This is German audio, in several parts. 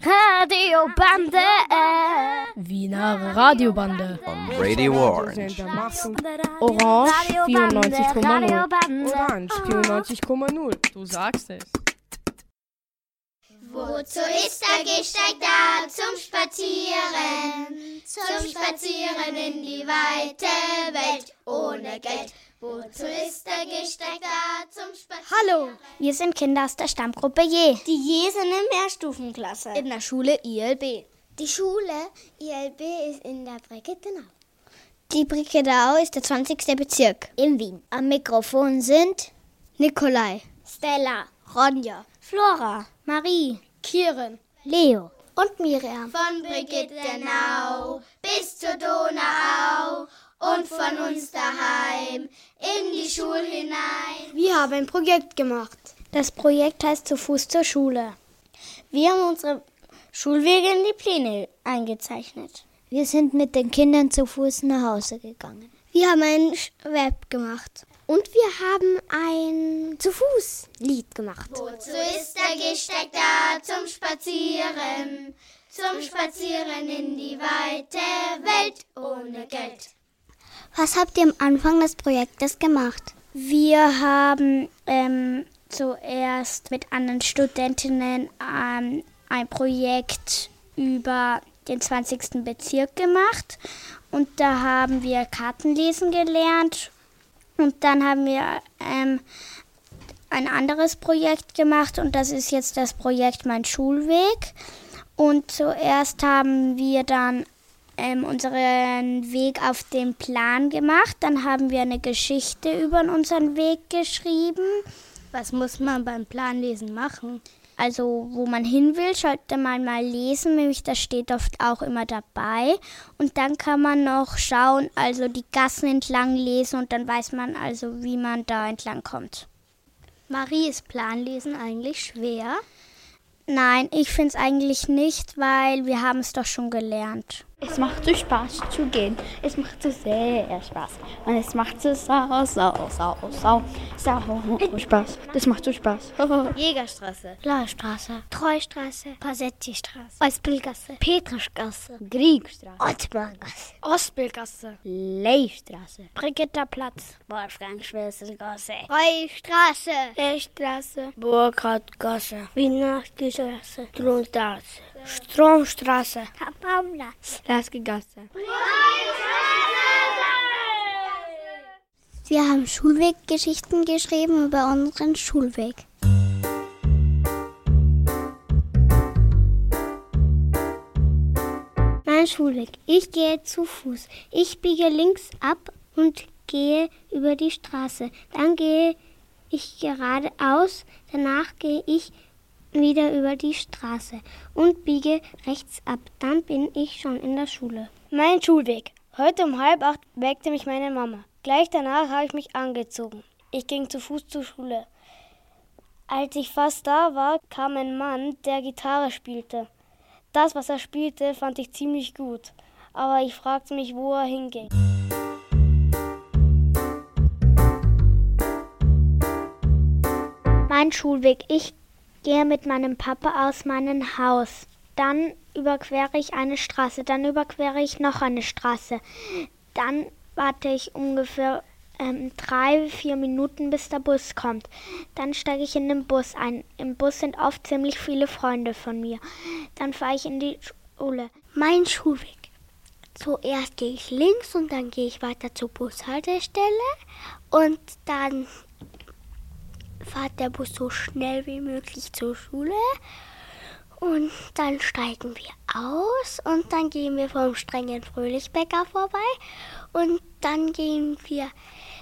Radiobande. Wiener Radiobande. On Radio Orange. Orange 94,0. Orange 94,0. Du sagst es. Wozu ist der Gehsteig da? Zum Spazieren. Zum Spazieren in die weite Welt ohne Geld. Wozu ist der Gehsteig da? Zum Spazieren. Hallo, wir sind Kinder aus der Stammgruppe Je. Die Je sind in Mehrstufenklasse. In der Schule ILB. Die Schule ILB ist in der Brigittenau. Die Brigittenau ist der 20. Bezirk in Wien. Am Mikrofon sind Nikolai, Stella, Ronja, Flora, Marie, Kiren, Leo und Miriam. Von Brigittenau bis zur Donau und von uns daheim in die Schule hinein. Wir haben ein Projekt gemacht. Das Projekt heißt Zu Fuß zur Schule. Wir haben unsere Schulwege in die Pläne eingezeichnet. Wir sind mit den Kindern zu Fuß nach Hause gegangen. Wir haben ein Web gemacht. Und wir haben ein zu Fuß Lied gemacht. Wozu ist der Gehsteig da? Zum Spazieren. Zum Spazieren in die weite Welt ohne Geld. Was habt ihr am Anfang des Projektes gemacht? Wir haben ähm, zuerst mit anderen Studentinnen ähm, ein Projekt über den 20. Bezirk gemacht und da haben wir Kartenlesen gelernt und dann haben wir ähm, ein anderes Projekt gemacht und das ist jetzt das Projekt Mein Schulweg. Und zuerst haben wir dann ähm, unseren Weg auf den Plan gemacht. Dann haben wir eine Geschichte über unseren Weg geschrieben. Was muss man beim Planlesen machen? Also, wo man hin will, sollte man mal lesen, nämlich das steht oft auch immer dabei. Und dann kann man noch schauen, also die Gassen entlang lesen und dann weiß man also, wie man da entlang kommt. Marie, ist Planlesen eigentlich schwer? Nein, ich finde es eigentlich nicht, weil wir haben es doch schon gelernt. Es macht so Spaß zu gehen. Es macht so sehr Spaß. Und es macht so sau, sau, sau, sau, sau Spaß. Das macht so Spaß. Jägerstraße, Blaue Straße, Treustraße, Passetti-Straße, Ospelgasse, Petrischgasse, Griegstraße, Ottmargasse, Ostbildgasse, Leichstraße, Brigitterplatz, Wolfgang-Schwessel-Gasse. Reustraße, Lechstraße, Burkhardgasse, Wienerstraße, Grundstraße, Stromstraße, Paumplatz. Laskegasse. Wir haben Schulweggeschichten geschrieben über unseren Schulweg. Mein Schulweg. Ich gehe zu Fuß. Ich biege links ab und gehe über die Straße. Dann gehe ich geradeaus. Danach gehe ich wieder über die Straße und biege rechts ab. Dann bin ich schon in der Schule. Mein Schulweg. Heute um halb acht weckte mich meine Mama. Gleich danach habe ich mich angezogen. Ich ging zu Fuß zur Schule. Als ich fast da war, kam ein Mann, der Gitarre spielte. Das, was er spielte, fand ich ziemlich gut. Aber ich fragte mich, wo er hinging. Mein Schulweg. Ich gehe mit meinem Papa aus meinem Haus. Dann überquere ich eine Straße. Dann überquere ich noch eine Straße. Dann warte ich ungefähr ähm, drei, vier Minuten, bis der Bus kommt. Dann steige ich in den Bus ein. Im Bus sind oft ziemlich viele Freunde von mir. Dann fahre ich in die Schule. Mein Schulweg. Zuerst gehe ich links und dann gehe ich weiter zur Bushaltestelle und dann fährt der Bus so schnell wie möglich zur Schule. Und dann steigen wir aus und dann gehen wir vom strengen Fröhlichbäcker vorbei. Und dann gehen wir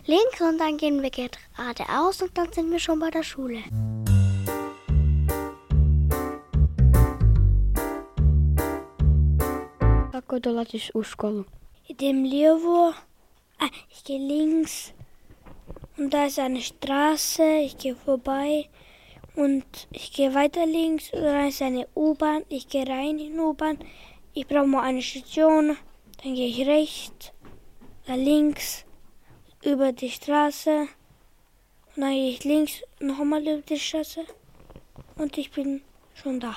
links und dann gehen wir geradeaus und dann sind wir schon bei der Schule. Ako dolazíš u školu? Idem Levo. Ah, ich gehe links. Und da ist eine Straße. Ich gehe vorbei. Und ich gehe weiter links. Und da ist eine U-Bahn. Ich gehe rein in die U-Bahn. Ich brauche mal eine Station. Dann gehe ich rechts. Dann links. Über die Straße. Und dann gehe ich links nochmal über die Straße. Und ich bin schon da.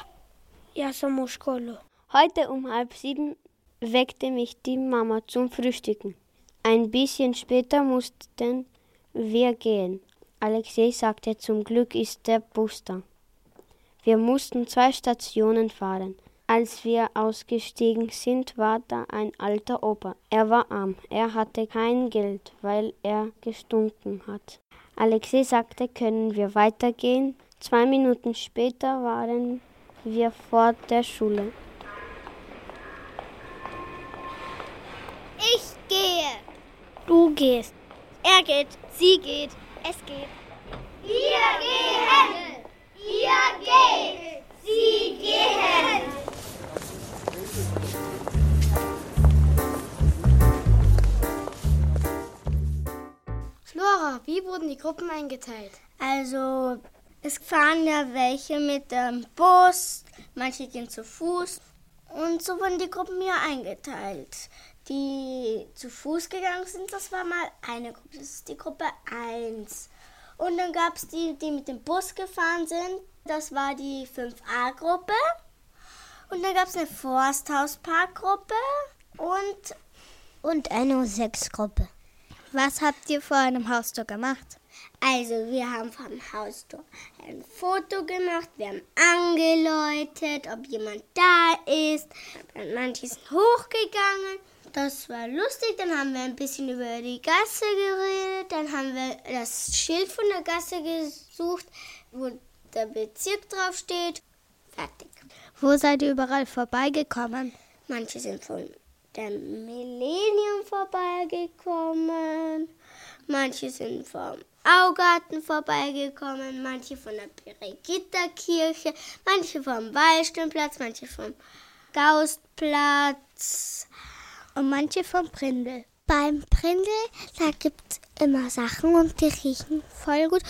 Ja sam u školu. Heute um halb sieben weckte mich die Mama zum Frühstücken. Ein bisschen später mussten wir gehen. Alexei sagte, zum Glück ist der Bus da. Wir mussten zwei Stationen fahren. Als wir ausgestiegen sind, war da ein alter Opa. Er war arm. Er hatte kein Geld, weil er gestunken hat. Alexei sagte, können wir weitergehen? Zwei Minuten später waren wir vor der Schule. Ich gehe. Du gehst. Er geht. Sie geht. Es geht. Wir gehen. Ihr geht. Sie gehen. Flora, wie wurden die Gruppen eingeteilt? Also, es fahren ja welche mit dem Bus, manche gehen zu Fuß. Und so wurden die Gruppen ja eingeteilt. Die zu Fuß gegangen sind, das war mal eine Gruppe, das ist die Gruppe 1. Und dann gab es die, die mit dem Bus gefahren sind, das war die 5a-Gruppe. Und dann gab es eine Forsthausparkgruppe und, Und eine U6-Gruppe. Was habt ihr vor einem Haustor gemacht? Also, wir haben vom Haustor ein Foto gemacht, wir haben angeläutet, ob jemand da ist. Manche sind hochgegangen. Das war lustig. Dann haben wir ein bisschen über die Gasse geredet. Dann haben wir das Schild von der Gasse gesucht, wo der Bezirk draufsteht. Fertig. Wo seid ihr überall vorbeigekommen? Manche sind von der Millennium vorbeigekommen. Manche sind vom Augarten vorbeigekommen, manche von der Birgitterkirche, manche vom Wallstirnplatz, manche vom Gaustplatz. Und manche vom Brindel. Beim Brindel, da gibt es immer Sachen und die riechen voll gut.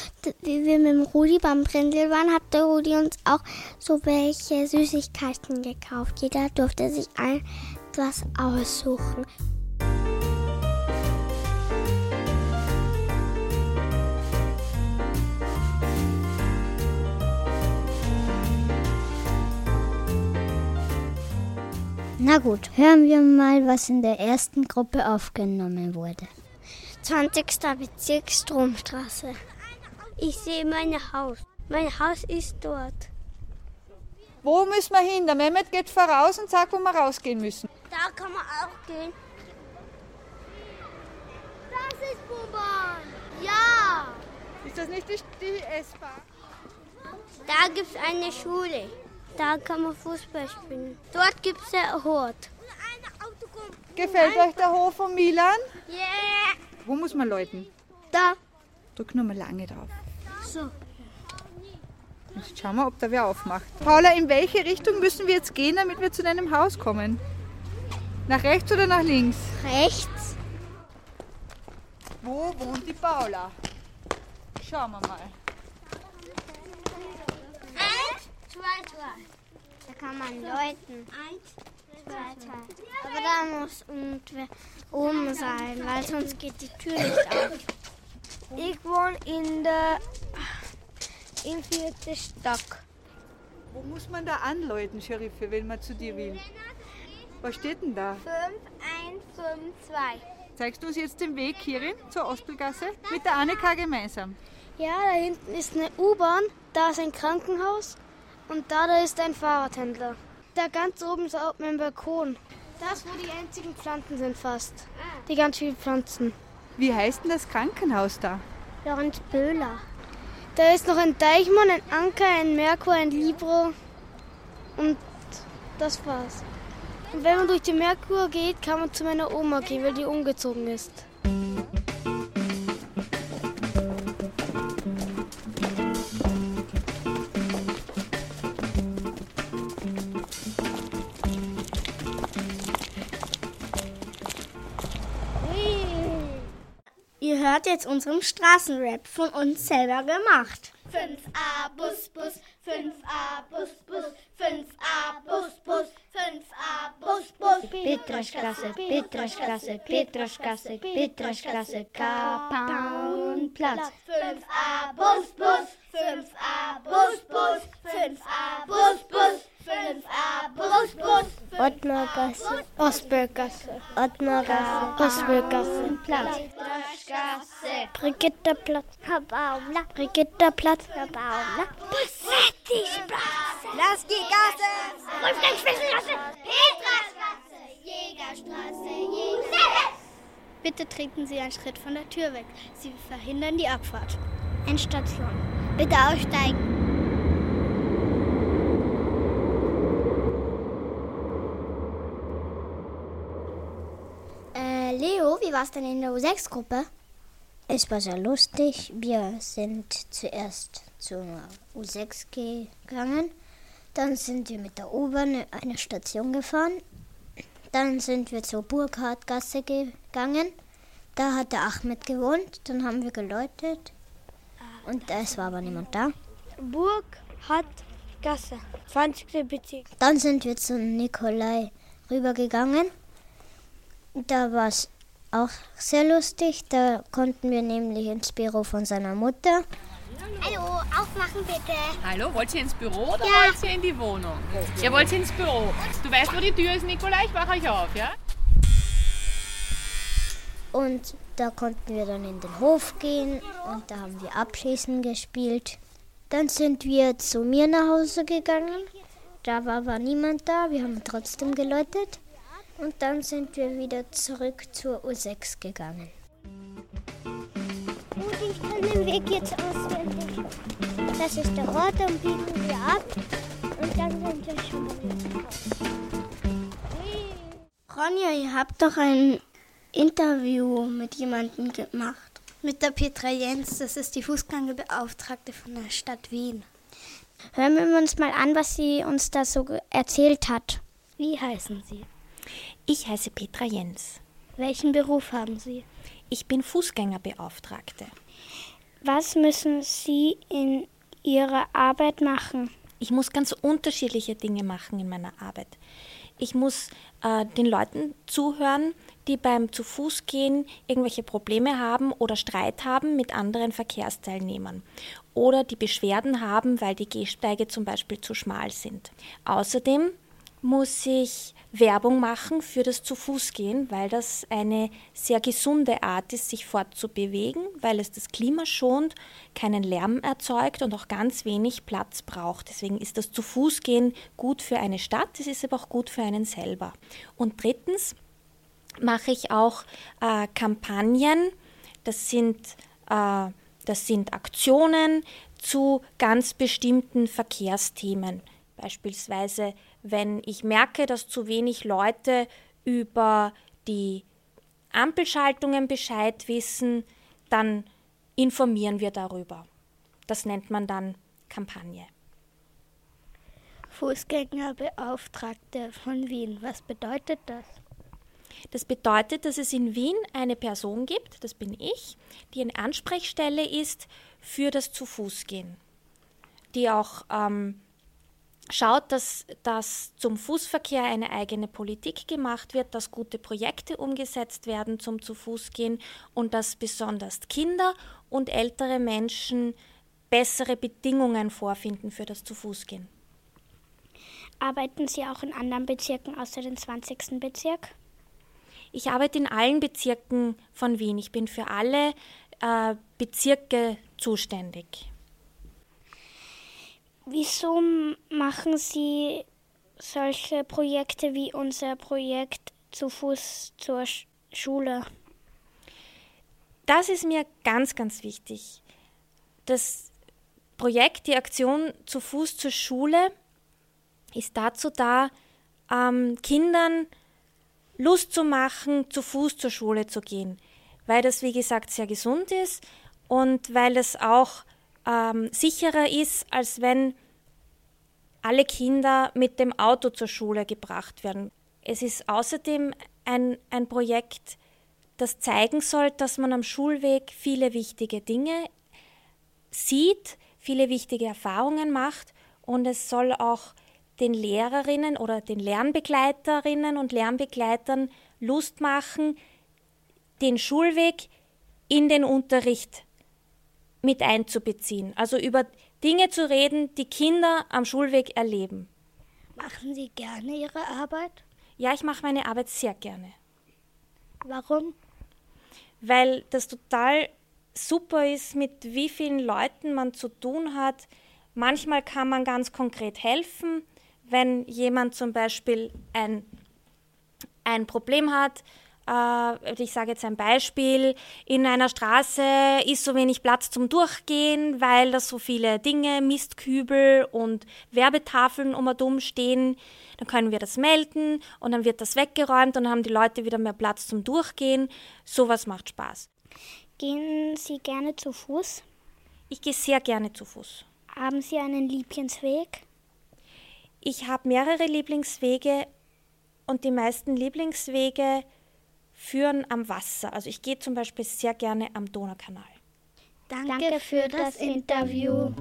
Wie wir mit dem Rudi beim Brindel waren, hat der Rudi uns auch so welche Süßigkeiten gekauft. Jeder durfte sich etwas aussuchen. Na gut, hören wir mal, was in der ersten Gruppe aufgenommen wurde. 20. Bezirk Stromstraße. Ich sehe mein Haus. Mein Haus ist dort. Wo müssen wir hin? Der Mehmet geht voraus und sagt, wo wir rausgehen müssen. Da kann man auch gehen. Das ist Buban. Ja. Ist das nicht die, die S-Bahn? Da gibt es eine Schule. Da kann man Fußball spielen. Dort gibt es einen Hort. Gefällt euch der Hof von Milan? Yeah. Wo muss man läuten? Da. Drück nur mal lange drauf. So. Jetzt schauen wir, ob da wer aufmacht. Paula, in welche Richtung müssen wir jetzt gehen, damit wir zu deinem Haus kommen? Nach rechts oder nach links? Rechts. Wo wohnt die Paula? Schauen wir mal. Eins, zwei, zwei. Da kann man läuten. Eins, zwei, zwei. Aber da muss irgendwer oben sein, weil sonst geht die Tür nicht auf. Ich wohne in der im vierten Stock. Wo muss man da anläuten, Sheriffe, wenn man zu dir will? Was steht denn da? 5, 1, 5, 2. Zeigst du uns jetzt den Weg hierhin zur Ospelgasse? Mit der Annika gemeinsam. Ja, da hinten ist eine U-Bahn, da ist ein Krankenhaus und da, da ist ein Fahrradhändler. Da ganz oben ist auch mein Balkon. Das, wo die einzigen Pflanzen sind fast. Die ganz vielen Pflanzen. Wie heißt denn das Krankenhaus da? Lorenz Böhler. Da ist noch ein Deichmann, ein Anker, ein Merkur, ein Libro und das war's. Und wenn man durch die Merkur geht, kann man zu meiner Oma gehen, weil die umgezogen ist. Hört jetzt unseren Straßenrap von uns selber gemacht. 5a Bus Bus, 5a Bus Bus, 5a Bus Bus, 5a Bus Bus. Petraschgasse, Petraschgasse, Petraschgasse, Petraschgasse, Kapaunplatz. 5a Bus Bus, 5a Bus Bus, 5a Bus Bus, 5a Ottmargasse. Ostberggasse. Ottmargasse. Ostberggasse. Platz. Brigitterplatz. Baumla. Brigitterplatz. Baumla. Bussetti-Straße. Laski-Gasse. Wolfgang-Schwesselgasse. Petrastraße. Jägerstraße. Jägerstraße. Bitte treten Sie einen Schritt von der Tür weg. Sie verhindern die Abfahrt. Endstation. Bitte aussteigen. Äh, War es denn in der U6-Gruppe? Es war sehr lustig. Wir sind zuerst zur U6 gegangen. Dann sind wir mit der U-Bahn eine Station gefahren. Dann sind wir zur Burkhardgasse gegangen. Da hat der Ahmed gewohnt. Dann haben wir geläutet. Und es war aber niemand da. Burkhardgasse. 20. Bezirk. Dann sind wir zu Nikolai rübergegangen. Da war es auch sehr lustig. Da konnten wir nämlich ins Büro von seiner Mutter. Hallo, aufmachen bitte. Hallo, wollt ihr ins Büro oder Ja. wollt ihr in die Wohnung? Ihr wollt ins Büro. Du weißt, wo die Tür ist, Nikolai? Ich mache euch auf, ja? Und da konnten wir dann in den Hof gehen und da haben wir Abschießen gespielt. Dann sind wir zu mir nach Hause gegangen. Da war aber niemand da. Wir haben trotzdem geläutet. Und dann sind wir wieder zurück zur U6 gegangen. Und ich kann den Weg jetzt auswendig. Das ist der Ort, dann biegen wir ab. Und dann sind wir schon wieder Ronja, ihr habt doch ein Interview mit jemandem gemacht. Mit der Petra Jens, das ist die Fußgängerbeauftragte von der Stadt Wien. Hören wir uns mal an, was sie uns da so erzählt hat. Wie heißen Sie? Ich heiße Petra Jens. Welchen Beruf haben Sie? Ich bin Fußgängerbeauftragte. Was müssen Sie in Ihrer Arbeit machen? Ich muss ganz unterschiedliche Dinge machen in meiner Arbeit. Ich muss äh, den Leuten zuhören, die beim zu Fuß gehen irgendwelche Probleme haben oder Streit haben mit anderen Verkehrsteilnehmern oder die Beschwerden haben, weil die Gehsteige zum Beispiel zu schmal sind. Außerdem muss ich Werbung machen für das zu Fuß gehen, weil das eine sehr gesunde Art ist, sich fortzubewegen, weil es das Klima schont, keinen Lärm erzeugt und auch ganz wenig Platz braucht. Deswegen ist das zu Fuß gehen gut für eine Stadt, es ist aber auch gut für einen selber. Und drittens mache ich auch äh, Kampagnen, das sind, äh, das sind Aktionen zu ganz bestimmten Verkehrsthemen. Beispielsweise, wenn ich merke, dass zu wenig Leute über die Ampelschaltungen Bescheid wissen, dann informieren wir darüber. Das nennt man dann Kampagne. Fußgängerbeauftragte von Wien. Was bedeutet das? Das bedeutet, dass es in Wien eine Person gibt, das bin ich, die eine Ansprechstelle ist für das Zu-Fuß-Gehen, die auch ähm, schaut, dass, dass zum Fußverkehr eine eigene Politik gemacht wird, dass gute Projekte umgesetzt werden zum Zu-Fuß-Gehen und dass besonders Kinder und ältere Menschen bessere Bedingungen vorfinden für das Zu-Fuß-Gehen. Arbeiten Sie auch in anderen Bezirken außer dem 20. Bezirk? Ich arbeite in allen Bezirken von Wien. Ich bin für alle äh, Bezirke zuständig. Wieso machen Sie solche Projekte wie unser Projekt zu Fuß zur Sch Schule? Das ist mir ganz, ganz wichtig. Das Projekt, die Aktion zu Fuß zur Schule, ist dazu da, ähm, Kindern Lust zu machen, zu Fuß zur Schule zu gehen, weil das, wie gesagt, sehr gesund ist und weil es auch ähm, sicherer ist, als wenn alle Kinder mit dem Auto zur Schule gebracht werden. Es ist außerdem ein, ein Projekt, das zeigen soll, dass man am Schulweg viele wichtige Dinge sieht, viele wichtige Erfahrungen macht und es soll auch den Lehrerinnen oder den Lernbegleiterinnen und Lernbegleitern Lust machen, den Schulweg in den Unterricht mit einzubeziehen. Also über Dinge zu reden, die Kinder am Schulweg erleben. Machen Sie gerne Ihre Arbeit? Ja, ich mache meine Arbeit sehr gerne. Warum? Weil das total super ist, mit wie vielen Leuten man zu tun hat. Manchmal kann man ganz konkret helfen, wenn jemand zum Beispiel ein, ein Problem hat. Äh, ich sage jetzt ein Beispiel, in einer Straße ist so wenig Platz zum Durchgehen, weil da so viele Dinge, Mistkübel und Werbetafeln um und um stehen. Dann können wir das melden und dann wird das weggeräumt und dann haben die Leute wieder mehr Platz zum Durchgehen. Sowas macht Spaß. Gehen Sie gerne zu Fuß? Ich gehe sehr gerne zu Fuß. Haben Sie einen Lieblingsweg? Ich habe mehrere Lieblingswege und die meisten Lieblingswege führen am Wasser. Also ich gehe zum Beispiel sehr gerne am Donaukanal. Danke, Danke für das Interview.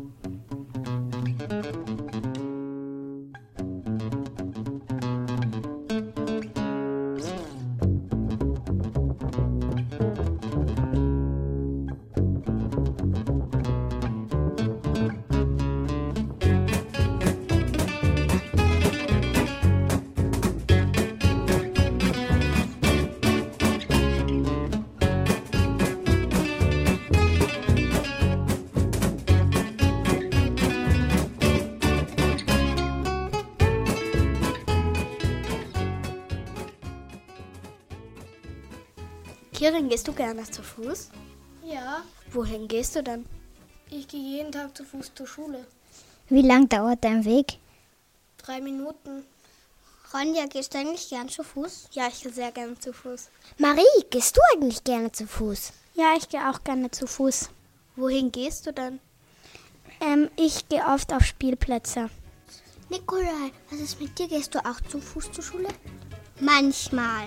Kirin, gehst du gerne zu Fuß? Ja. Wohin gehst du dann? Ich gehe jeden Tag zu Fuß zur Schule. Wie lang dauert dein Weg? Drei Minuten. Ronja, gehst du eigentlich gern zu Fuß? Ja, ich gehe sehr gerne zu Fuß. Marie, gehst du eigentlich gerne zu Fuß? Ja, ich gehe auch gerne zu Fuß. Wohin gehst du dann? Ähm, ich gehe oft auf Spielplätze. Nikolai, was ist mit dir? Gehst du auch zu Fuß zur Schule? Manchmal.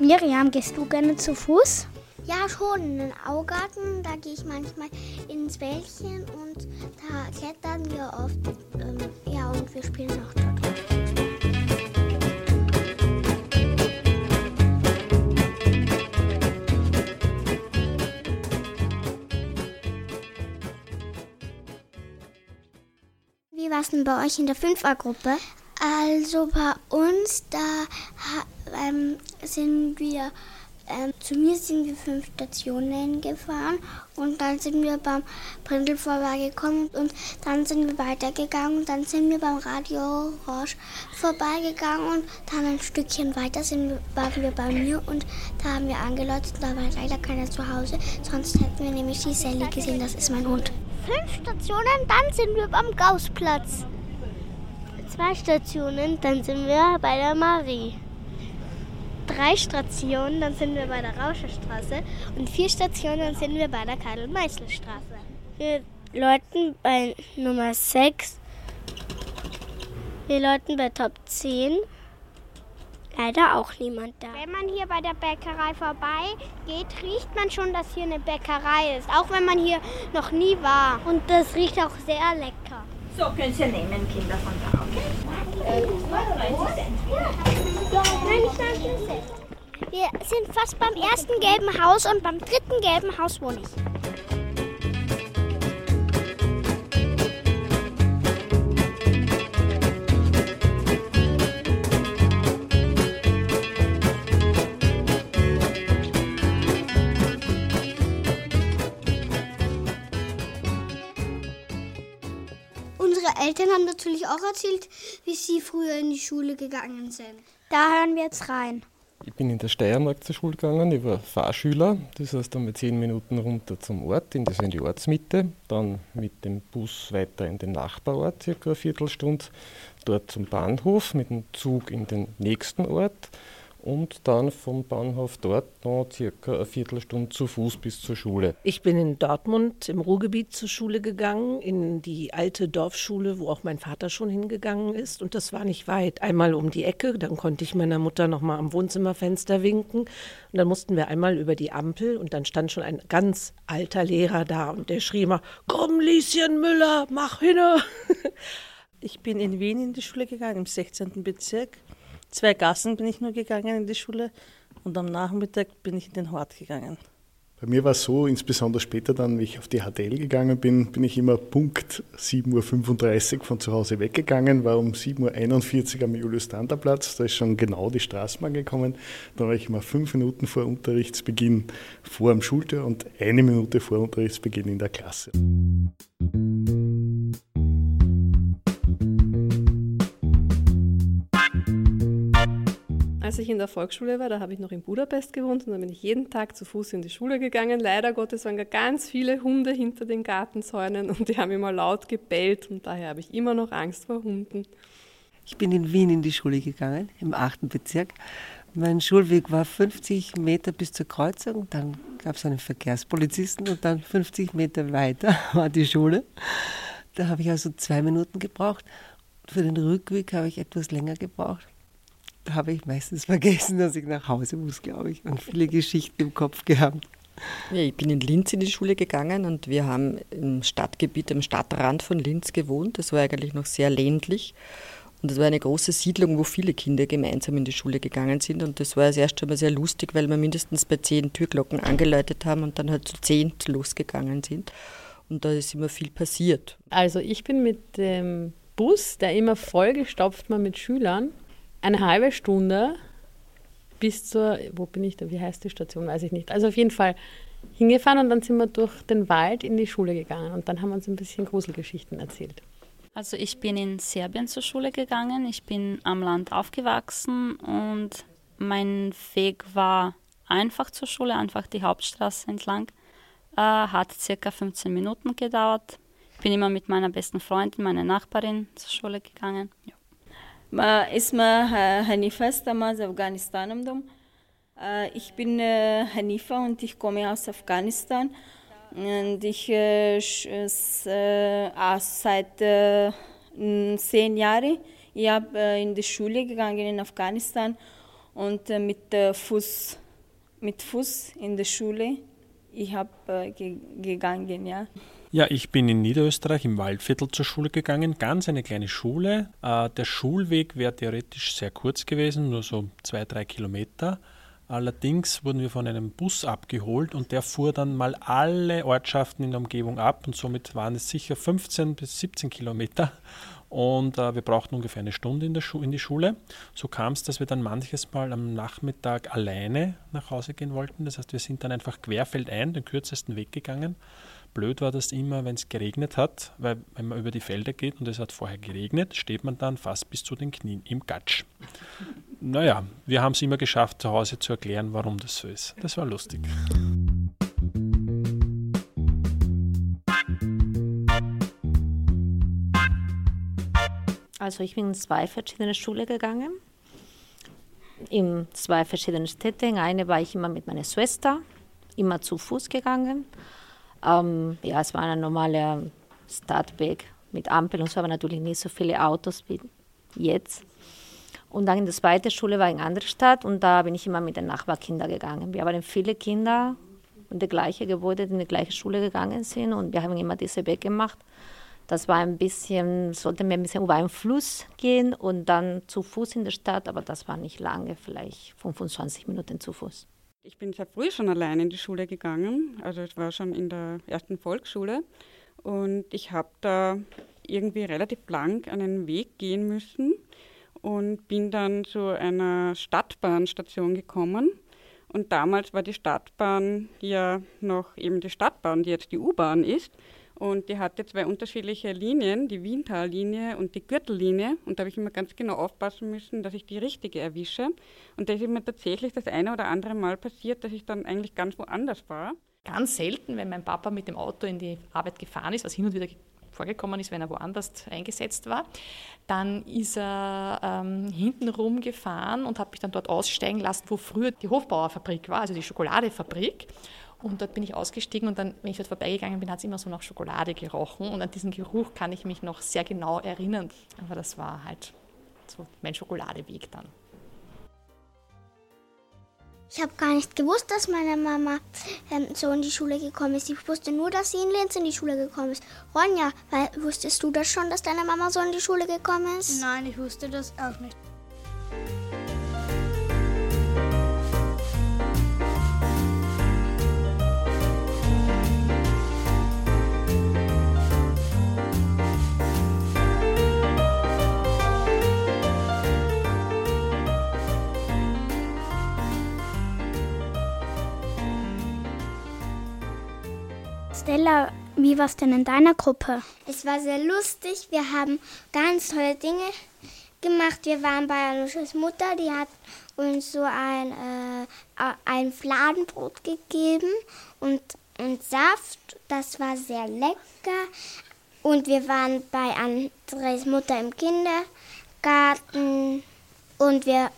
Miriam, gehst du gerne zu Fuß? Ja, schon. In den Augarten, da gehe ich manchmal ins Wäldchen und da klettern wir oft. Ähm, ja, und wir spielen auch dort. Wie war es denn bei euch in der 5a-Gruppe? Also bei uns, da ähm, sind wir, ähm, zu mir sind wir fünf Stationen gefahren und dann sind wir beim Brindel vorbeigekommen und dann sind wir weitergegangen und dann sind wir beim Radio Roche vorbeigegangen und dann ein Stückchen weiter sind wir, waren wir bei mir und da haben wir angeläutet, da war leider keiner zu Hause, sonst hätten wir nämlich die Sally gesehen, das ist mein Hund. Fünf Stationen, dann sind wir beim Gaußplatz. Zwei Stationen, dann sind wir bei der Marie drei Stationen, dann sind wir bei der Rauscherstraße und vier Stationen, dann sind wir bei der Karl-Meißel-Straße. Wir läuten bei Nummer 6. Wir läuten bei Top 10. Leider auch niemand da. Wenn man hier bei der Bäckerei vorbeigeht, riecht man schon, dass hier eine Bäckerei ist. Auch wenn man hier noch nie war. Und das riecht auch sehr lecker. So, können Sie nehmen, Kinder von da, okay? Äh, 99 Cent. Nein, nicht 99 Cent. Wir sind fast beim ersten gelben Haus und beim dritten gelben Haus wohne ich. Eltern haben natürlich auch erzählt, wie sie früher in die Schule gegangen sind. Da hören wir jetzt rein. Ich bin in der Steiermark zur Schule gegangen, ich war Fahrschüler, das heißt einmal zehn Minuten runter zum Ort, in, das in die Ortsmitte, dann mit dem Bus weiter in den Nachbarort, circa eine Viertelstunde, dort zum Bahnhof, mit dem Zug in den nächsten Ort und dann vom Bahnhof dort noch circa eine Viertelstunde zu Fuß bis zur Schule. Ich bin in Dortmund im Ruhrgebiet zur Schule gegangen, in die alte Dorfschule, wo auch mein Vater schon hingegangen ist. Und das war nicht weit. Einmal um die Ecke, dann konnte ich meiner Mutter noch mal am Wohnzimmerfenster winken. Und dann mussten wir einmal über die Ampel und dann stand schon ein ganz alter Lehrer da und der schrie immer: Komm, Lieschen Müller, mach hinne! Ich bin in Wien in die Schule gegangen, im 16. Bezirk. Zwei Gassen bin ich nur gegangen in die Schule und am Nachmittag bin ich in den Hort gegangen. Bei mir war es so, insbesondere später dann, wie ich auf die HTL gegangen bin, bin ich immer Punkt 7.35 Uhr von zu Hause weggegangen, war um 7.41 Uhr am Julius-Stander-Platz, da ist schon genau die Straßenbahn gekommen. Dann war ich immer fünf Minuten vor Unterrichtsbeginn vor am Schultür und eine Minute vor Unterrichtsbeginn in der Klasse. Als ich in der Volksschule war, da habe ich noch in Budapest gewohnt und da bin ich jeden Tag zu Fuß in die Schule gegangen. Leider Gottes waren ganz viele Hunde hinter den Gartenzäunen und die haben immer laut gebellt und daher habe ich immer noch Angst vor Hunden. Ich bin in Wien in die Schule gegangen, im achten Bezirk. Mein Schulweg war 50 Meter bis zur Kreuzung, dann gab es einen Verkehrspolizisten und dann 50 Meter weiter war die Schule. Da habe ich also zwei Minuten gebraucht. Für den Rückweg habe ich etwas länger gebraucht habe ich meistens vergessen, dass ich nach Hause muss, glaube ich, und viele Geschichten im Kopf gehabt. Ja, ich bin in Linz in die Schule gegangen und wir haben im Stadtgebiet, am Stadtrand von Linz gewohnt. Das war eigentlich noch sehr ländlich. Und das war eine große Siedlung, wo viele Kinder gemeinsam in die Schule gegangen sind. Und das war das erste Mal sehr lustig, weil wir mindestens bei zehn Türglocken angeläutet haben und dann halt zu zehn losgegangen sind. Und da ist immer viel passiert. Also ich bin mit dem Bus, der immer vollgestopft war mit Schülern, eine halbe Stunde bis zur, wo bin ich da, wie heißt die Station, weiß ich nicht. Also auf jeden Fall hingefahren und dann sind wir durch den Wald in die Schule gegangen und dann haben wir uns ein bisschen Gruselgeschichten erzählt. Also ich bin in Serbien zur Schule gegangen, ich bin am Land aufgewachsen und mein Weg war einfach zur Schule, einfach die Hauptstraße entlang. Äh, hat circa 15 Minuten gedauert. Ich bin immer mit meiner besten Freundin, meiner Nachbarin zur Schule gegangen. Ja. اسمها Hanifa, damals Afghanistan. Ich bin Hanifa und ich komme aus Afghanistan. Und ich äh, seit äh, zehn Jahren. Ich habe äh, in die Schule gegangen in Afghanistan und äh, mit Fuß mit Fuß in der Schule. Ich habe äh, ge gegangen, ja. Ja, ich bin in Niederösterreich im Waldviertel zur Schule gegangen, ganz eine kleine Schule. Äh, der Schulweg wäre theoretisch sehr kurz gewesen, nur so zwei, drei Kilometer. Allerdings wurden wir von einem Bus abgeholt und der fuhr dann mal alle Ortschaften in der Umgebung ab und somit waren es sicher 15 bis 17 Kilometer und äh, wir brauchten ungefähr eine Stunde in, in die Schule. So kam es, dass wir dann manches Mal am Nachmittag alleine nach Hause gehen wollten. Das heißt, wir sind dann einfach querfeldein den kürzesten Weg gegangen Blöd war das immer, wenn es geregnet hat, weil wenn man über die Felder geht und es hat vorher geregnet, steht man dann fast bis zu den Knien im Gatsch. Naja, wir haben es immer geschafft, zu Hause zu erklären, warum das so ist. Das war lustig. Also ich bin in zwei verschiedene Schulen gegangen, in zwei verschiedene Städte. In eine war ich immer mit meiner Schwester, immer zu Fuß gegangen. Ähm, ja, es war ein normaler Stadtweg mit Ampel und so, aber natürlich nicht so viele Autos wie jetzt. Und dann in der zweiten Schule war in einer anderen Stadt und da bin ich immer mit den Nachbarkindern gegangen. Wir waren viele Kinder in der gleichen Gebäude, die in die gleiche Schule gegangen sind und wir haben immer diese Weg gemacht. Das war ein bisschen, sollte mir ein bisschen über einen Fluss gehen und dann zu Fuß in der Stadt, aber das war nicht lange, vielleicht 25 Minuten zu Fuß. Ich bin sehr früh schon allein in die Schule gegangen. Also ich war schon in der ersten Volksschule und ich habe da irgendwie relativ lang einen Weg gehen müssen und bin dann zu einer Stadtbahnstation gekommen. Und damals war die Stadtbahn ja noch eben die Stadtbahn, die jetzt die U-Bahn ist. Und die hatte zwei unterschiedliche Linien, die Wientallinie und die Gürtellinie. Und da habe ich immer ganz genau aufpassen müssen, dass ich die richtige erwische. Und da ist mir tatsächlich das eine oder andere Mal passiert, dass ich dann eigentlich ganz woanders war. Ganz selten, wenn mein Papa mit dem Auto in die Arbeit gefahren ist, was hin und wieder vorgekommen ist, wenn er woanders eingesetzt war. Dann ist er ähm, hintenrum gefahren und hat mich dann dort aussteigen lassen, wo früher die Hofbauerfabrik war, also die Schokoladefabrik. Und dort bin ich ausgestiegen und dann, wenn ich dort vorbeigegangen bin, hat es immer so nach Schokolade gerochen. Und an diesen Geruch kann ich mich noch sehr genau erinnern. Aber das war halt so mein Schokoladeweg dann. Ich habe gar nicht gewusst, dass meine Mama ähm, so in die Schule gekommen ist. Ich wusste nur, dass sie in Linz in die Schule gekommen ist. Ronja, weil, wusstest du das schon, dass deine Mama so in die Schule gekommen ist? Nein, ich wusste das auch nicht. Stella, wie war es denn in deiner Gruppe? Es war sehr lustig. Wir haben ganz tolle Dinge gemacht. Wir waren bei Anushas Mutter, die hat uns so ein, äh, ein Fladenbrot gegeben und, und Saft. Das war sehr lecker. Und wir waren bei Andres Mutter im Kindergarten und wir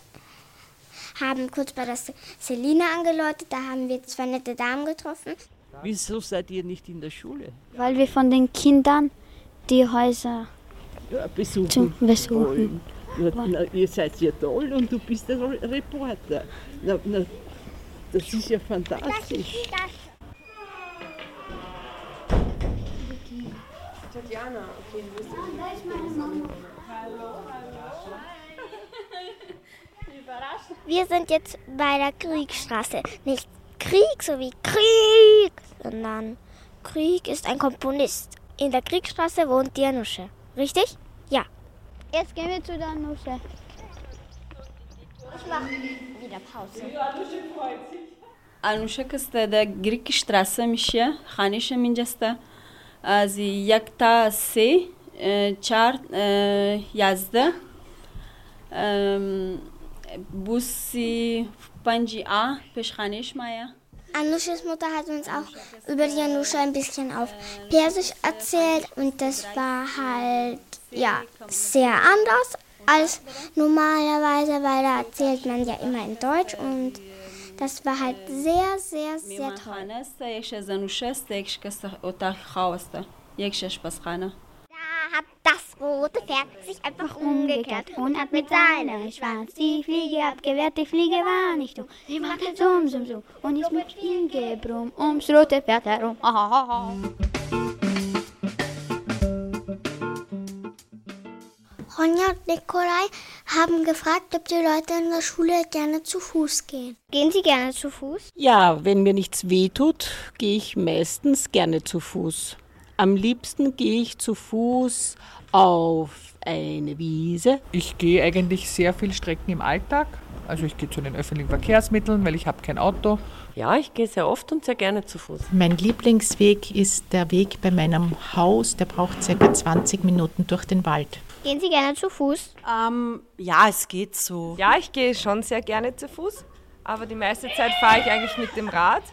haben kurz bei der Selina angeläutet. Da haben wir zwei nette Damen getroffen. Wieso seid ihr nicht in der Schule? Weil wir von den Kindern die Häuser ja, besuchen. Besuchen. Na, na, ihr seid ja toll und du bist der Reporter. Na, na, das ist ja fantastisch. Tatjana, okay, wo ist Wir sind jetzt bei der Kriegstraße. Nicht Krieg so wie Krieg, sondern Krieg ist ein Komponist. In der Kriegsstraße wohnt die Anusche. Richtig? Ja. Jetzt gehen wir zu der Anusche. Ich mache wieder Pause. Anusha kasta da Kriegstraße mișe, Hanisha minjasta. Az yakta se char yazda. Bussi Banji A, Peschanisch Maya. Anushas Mutter hat uns auch über die Anusha ein bisschen auf Persisch erzählt und das war halt ja sehr anders als normalerweise, weil da erzählt man ja immer in Deutsch und das war halt sehr, sehr, sehr toll. Das rote Pferd sich einfach umgekehrt und hat mit seinem Schwanz die Fliege abgewehrt. Die Fliege war nicht dumm, sie machte summ, summ, summ und ist mit viel Gebrumm ums rote Pferd herum. Ronja und Nikolai haben gefragt, ob die Leute in der Schule gerne zu Fuß gehen. Gehen Sie gerne zu Fuß? Ja, wenn mir nichts wehtut, gehe ich meistens gerne zu Fuß. Am liebsten gehe ich zu Fuß auf eine Wiese. Ich gehe eigentlich sehr viel Strecken im Alltag. Also ich gehe zu den öffentlichen Verkehrsmitteln, weil ich habe kein Auto. Ja, ich gehe sehr oft und sehr gerne zu Fuß. Mein Lieblingsweg ist der Weg bei meinem Haus. Der braucht circa 20 Minuten durch den Wald. Gehen Sie gerne zu Fuß? Ähm, ja, es geht so. Ja, ich gehe schon sehr gerne zu Fuß, aber die meiste Zeit fahre ich eigentlich mit dem Rad.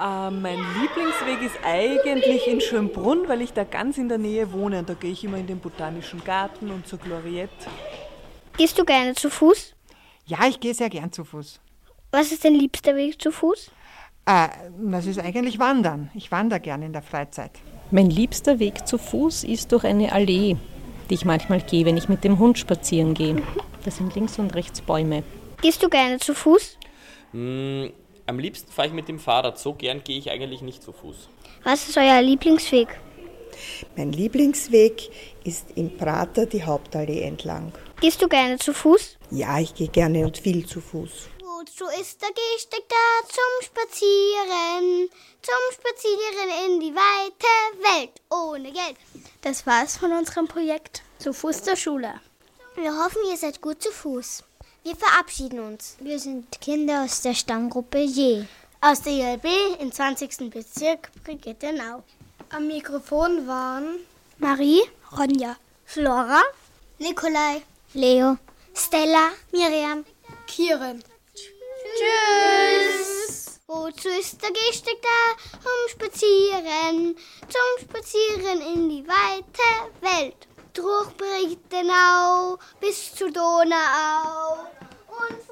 Äh, mein Lieblingsweg ist eigentlich in Schönbrunn, weil ich da ganz in der Nähe wohne. Und da gehe ich immer in den Botanischen Garten und zur Gloriette. Gehst du gerne zu Fuß? Ja, ich gehe sehr gern zu Fuß. Was ist dein liebster Weg zu Fuß? Äh, das ist eigentlich Wandern. Ich wandere gerne in der Freizeit. Mein liebster Weg zu Fuß ist durch eine Allee, die ich manchmal gehe, wenn ich mit dem Hund spazieren gehe. Da sind links und rechts Bäume. Gehst du gerne zu Fuß? Am liebsten fahre ich mit dem Fahrrad. So gern gehe ich eigentlich nicht zu Fuß. Was ist euer Lieblingsweg? Mein Lieblingsweg ist im Prater die Hauptallee entlang. Gehst du gerne zu Fuß? Ja, ich gehe gerne und viel zu Fuß. Wozu ist der Gehsteig da? Zum Spazieren. Zum Spazieren in die weite Welt ohne Geld. Das war's von unserem Projekt Zu Fuß zur Schule. Wir hoffen, ihr seid gut zu Fuß. Wir verabschieden uns. Wir sind Kinder aus der Stammgruppe J. Aus der ILB im 20. Bezirk Brigittenau. Am Mikrofon waren Marie, Ronja, Flora, Nikolai, Leo, Stella, Miriam, Kieren. Tschüss. Wozu ist der Gehsteig da? Zum Spazieren, zum Spazieren in die weite Welt. Durch Brigittenau bis zur Donau. Und